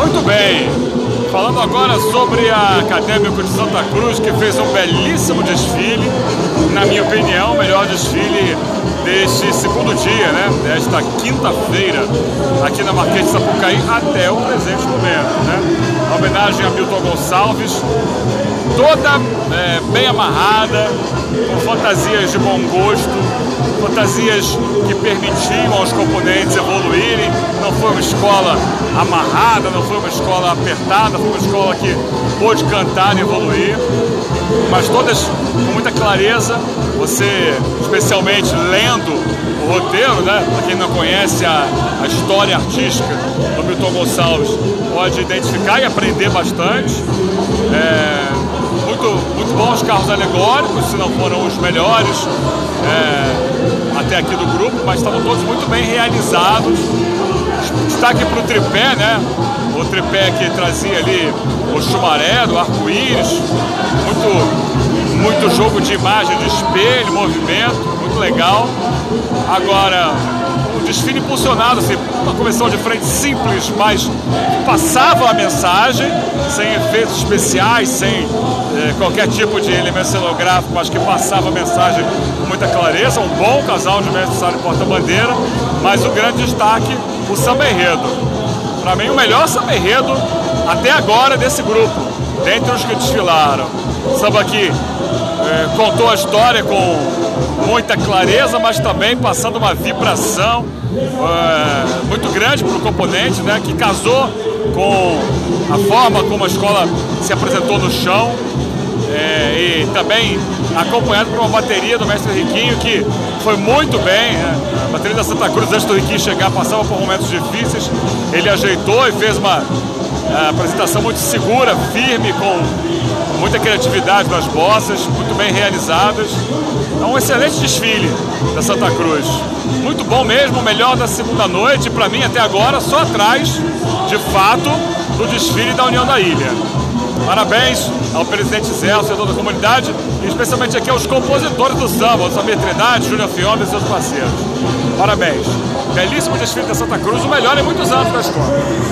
Muito bem. Falando agora sobre a Acadêmico de Santa Cruz, que fez um belíssimo desfile, na minha opinião, o melhor desfile deste segundo dia, né? Desta quinta-feira, aqui na Marquês de Sapucaí, até o presente momento, né? Homenagem a Milton Gonçalves, toda é, bem amarrada, com fantasias de bom gosto, fantasias que permitiam aos componentes evoluírem. Não foi uma escola amarrada, não foi uma escola apertada, foi uma escola que pôde cantar e evoluir, mas todas com muita clareza. Você, especialmente lendo o roteiro, né? Para quem não conhece a, a história artística do Milton Gonçalves, pode identificar e aprender bastante. É, muito, muito bons carros alegóricos, se não foram os melhores. É, até aqui do grupo, mas estavam todos muito bem realizados. Destaque para o tripé, né? O tripé que trazia ali o chumaré do arco-íris, muito, muito jogo de imagem, de espelho, movimento, muito legal. Agora, o desfile impulsionado, assim, uma comissão de frente simples, mas passava a mensagem, sem efeitos especiais, sem eh, qualquer tipo de elemento cenográfico, mas que passava a mensagem com muita clareza. Um bom casal de mestre Sala e porta-bandeira, mas o grande destaque, o samba enredo. Para mim, o melhor samba enredo até agora desse grupo, dentre os que desfilaram. O samba que eh, contou a história com muita clareza, mas também passando uma vibração é, muito grande para o componente, né, que casou com a forma como a escola se apresentou no chão. É, e também acompanhado por uma bateria do mestre Riquinho que foi muito bem. Né? A bateria da Santa Cruz, antes do Riquinho chegar, passava por momentos difíceis. Ele ajeitou e fez uma é, apresentação muito segura, firme, com muita criatividade nas bossas, muito bem realizadas. É um excelente desfile da Santa Cruz. Muito bom mesmo, melhor da segunda noite, para mim até agora, só atrás, de fato, do desfile da União da Ilha. Parabéns ao presidente Zé, ao setor da comunidade, e especialmente aqui aos compositores do samba, o Samir Trindade, Júnior Fiona e seus parceiros. Parabéns. Belíssimo desfile da Santa Cruz, o melhor em muitos anos da escola.